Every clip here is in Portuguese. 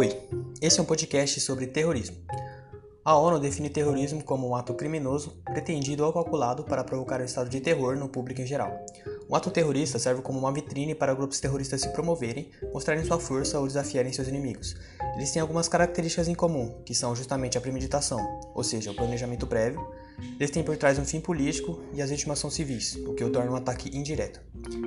Oi, esse é um podcast sobre terrorismo. A ONU define terrorismo como um ato criminoso pretendido ou calculado para provocar um estado de terror no público em geral. Um ato terrorista serve como uma vitrine para grupos terroristas se promoverem, mostrarem sua força ou desafiarem seus inimigos. Eles têm algumas características em comum, que são justamente a premeditação, ou seja, o planejamento prévio, eles têm por trás um fim político e as vítimas são civis, o que o torna um ataque indireto.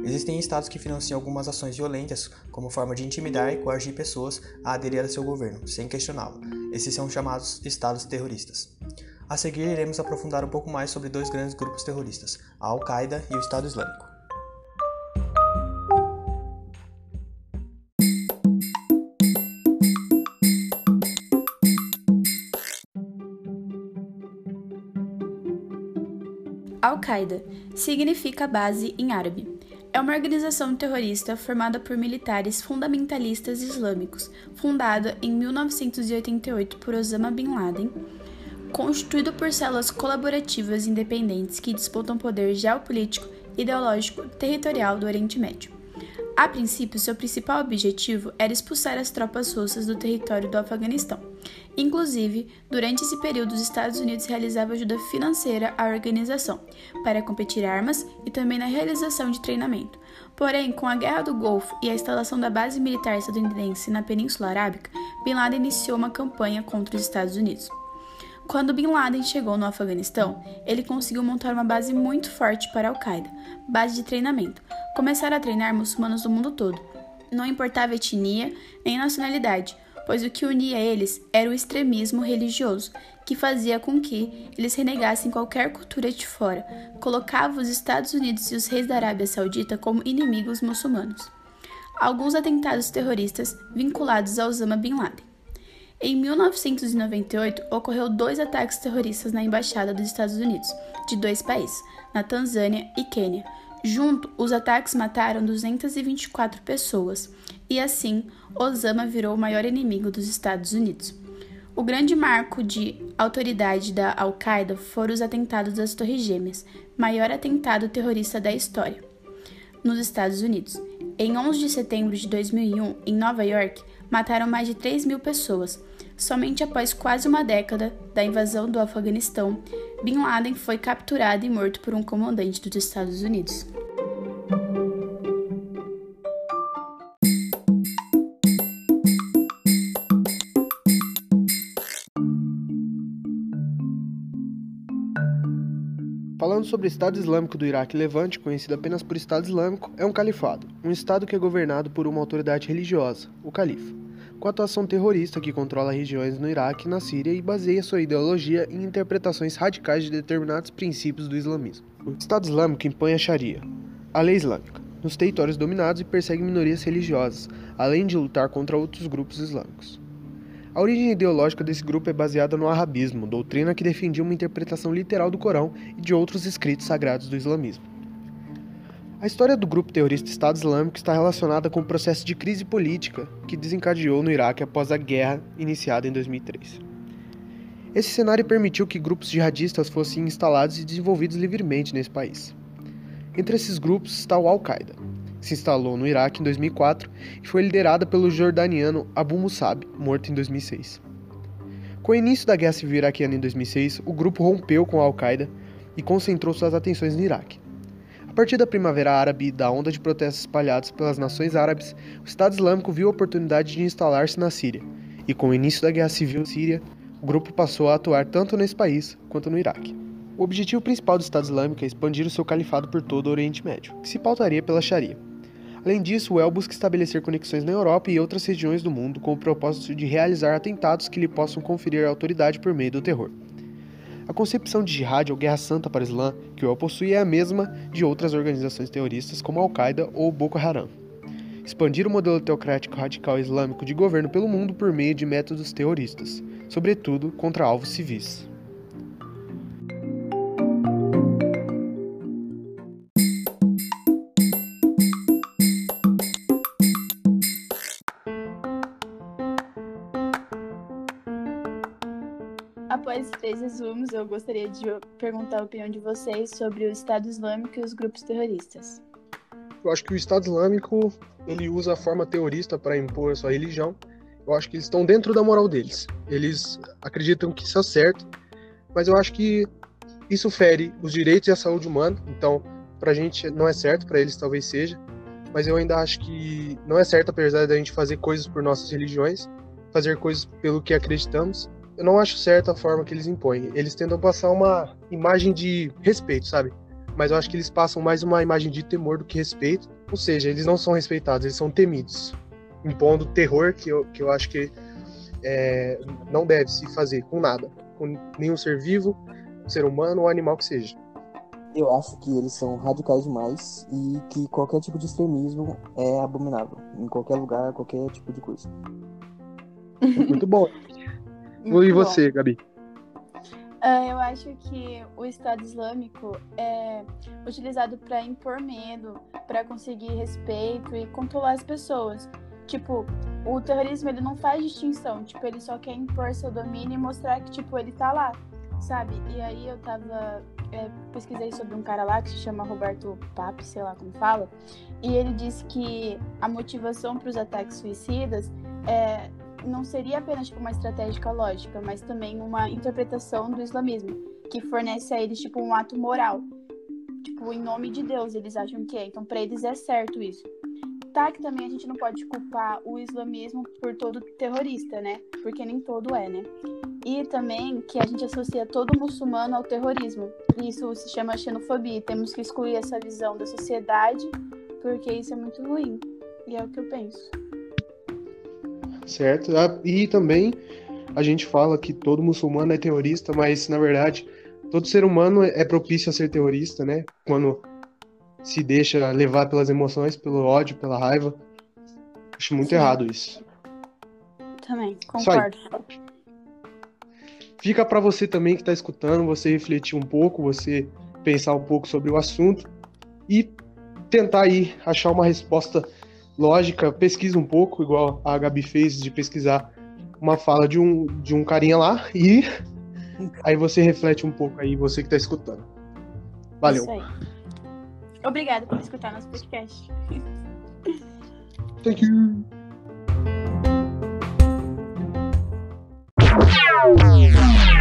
Existem estados que financiam algumas ações violentas como forma de intimidar e coagir pessoas a aderir a seu governo, sem questioná-lo. Esses são chamados estados terroristas. A seguir, iremos aprofundar um pouco mais sobre dois grandes grupos terroristas, a Al-Qaeda e o Estado Islâmico. Al-Qaeda significa base em árabe. É uma organização terrorista formada por militares fundamentalistas islâmicos, fundada em 1988 por Osama Bin Laden, constituído por células colaborativas independentes que disputam poder geopolítico, ideológico, territorial do Oriente Médio. A princípio, seu principal objetivo era expulsar as tropas russas do território do Afeganistão. Inclusive, durante esse período, os Estados Unidos realizavam ajuda financeira à organização para competir armas e também na realização de treinamento. Porém, com a Guerra do Golfo e a instalação da base militar estadunidense na Península Arábica, Bin Laden iniciou uma campanha contra os Estados Unidos. Quando Bin Laden chegou no Afeganistão, ele conseguiu montar uma base muito forte para Al-Qaeda, base de treinamento, começaram a treinar muçulmanos do mundo todo. Não importava etnia nem nacionalidade, pois o que unia eles era o extremismo religioso, que fazia com que eles renegassem qualquer cultura de fora, colocava os Estados Unidos e os reis da Arábia Saudita como inimigos muçulmanos. Alguns atentados terroristas vinculados a Osama Bin Laden. Em 1998, ocorreu dois ataques terroristas na embaixada dos Estados Unidos, de dois países, na Tanzânia e Quênia, Junto, os ataques mataram 224 pessoas e assim Osama virou o maior inimigo dos Estados Unidos. O grande marco de autoridade da Al-Qaeda foram os atentados das Torres Gêmeas, maior atentado terrorista da história, nos Estados Unidos. Em 11 de setembro de 2001, em Nova York, mataram mais de 3 mil pessoas. Somente após quase uma década da invasão do Afeganistão, Bin Laden foi capturado e morto por um comandante dos Estados Unidos. Falando sobre o Estado Islâmico do Iraque Levante, conhecido apenas por Estado Islâmico, é um califado, um Estado que é governado por uma autoridade religiosa, o califa, com atuação terrorista que controla regiões no Iraque e na Síria e baseia sua ideologia em interpretações radicais de determinados princípios do islamismo. O Estado Islâmico impõe a Sharia, a lei islâmica, nos territórios dominados e persegue minorias religiosas, além de lutar contra outros grupos islâmicos. A origem ideológica desse grupo é baseada no arabismo, doutrina que defendia uma interpretação literal do Corão e de outros escritos sagrados do islamismo. A história do grupo terrorista Estado Islâmico está relacionada com o processo de crise política que desencadeou no Iraque após a guerra iniciada em 2003. Esse cenário permitiu que grupos jihadistas fossem instalados e desenvolvidos livremente nesse país. Entre esses grupos está o Al-Qaeda, se instalou no Iraque em 2004 e foi liderada pelo jordaniano Abu Musab, morto em 2006. Com o início da Guerra Civil Iraquiana em 2006, o grupo rompeu com a Al-Qaeda e concentrou suas atenções no Iraque. A partir da Primavera Árabe e da onda de protestos espalhados pelas nações árabes, o Estado Islâmico viu a oportunidade de instalar-se na Síria, e com o início da Guerra Civil Síria, o grupo passou a atuar tanto nesse país quanto no Iraque. O objetivo principal do Estado Islâmico é expandir o seu califado por todo o Oriente Médio, que se pautaria pela Sharia. Além disso, o El busca estabelecer conexões na Europa e outras regiões do mundo com o propósito de realizar atentados que lhe possam conferir autoridade por meio do terror. A concepção de jihad ou guerra santa para o Islã que o El possui é a mesma de outras organizações terroristas como Al-Qaeda ou Boko Haram. Expandir o modelo teocrático radical islâmico de governo pelo mundo por meio de métodos terroristas, sobretudo contra alvos civis. Após três resumos, eu gostaria de perguntar a opinião de vocês sobre o Estado Islâmico e os grupos terroristas. Eu acho que o Estado Islâmico ele usa a forma terrorista para impor a sua religião Eu acho que eles estão dentro da moral deles. Eles acreditam que isso é certo, mas eu acho que isso fere os direitos e a saúde humana. Então, pra gente não é certo, para eles talvez seja. Mas eu ainda acho que não é certo, apesar da gente fazer coisas por nossas religiões, fazer coisas pelo que acreditamos. Eu não acho certa a forma que eles impõem. Eles tentam passar uma imagem de respeito, sabe? Mas eu acho que eles passam mais uma imagem de temor do que respeito. Ou seja, eles não são respeitados, eles são temidos. Impondo terror que eu, que eu acho que é, não deve se fazer com nada. Com nenhum ser vivo, ser humano ou animal que seja. Eu acho que eles são radicais demais e que qualquer tipo de extremismo é abominável. Em qualquer lugar, qualquer tipo de coisa. Muito bom. Muito e você, bom. Gabi? Uh, eu acho que o Estado Islâmico é utilizado para impor medo, para conseguir respeito e controlar as pessoas. Tipo, o terrorismo ele não faz distinção, tipo, ele só quer impor seu domínio e mostrar que tipo ele tá lá, sabe? E aí eu tava é, pesquisei sobre um cara lá que se chama Roberto Pape, sei lá como fala, e ele disse que a motivação para os ataques suicidas é não seria apenas tipo, uma estratégia lógica, mas também uma interpretação do islamismo, que fornece a eles tipo um ato moral. Tipo, em nome de Deus, eles acham que é. Então, para eles é certo isso. Tá que também a gente não pode culpar o islamismo por todo terrorista, né? Porque nem todo é, né? E também que a gente associa todo muçulmano ao terrorismo. Isso se chama xenofobia. Temos que excluir essa visão da sociedade, porque isso é muito ruim. E é o que eu penso certo? Ah, e também a gente fala que todo muçulmano é terrorista, mas na verdade todo ser humano é propício a ser terrorista, né? Quando se deixa levar pelas emoções, pelo ódio, pela raiva. Acho muito Sim. errado isso. Também, concordo. Fica para você também que está escutando, você refletir um pouco, você pensar um pouco sobre o assunto e tentar aí achar uma resposta lógica, pesquisa um pouco, igual a Gabi fez de pesquisar uma fala de um, de um carinha lá e aí você reflete um pouco aí, você que tá escutando. Valeu. Obrigada por escutar nosso podcast. Thank you.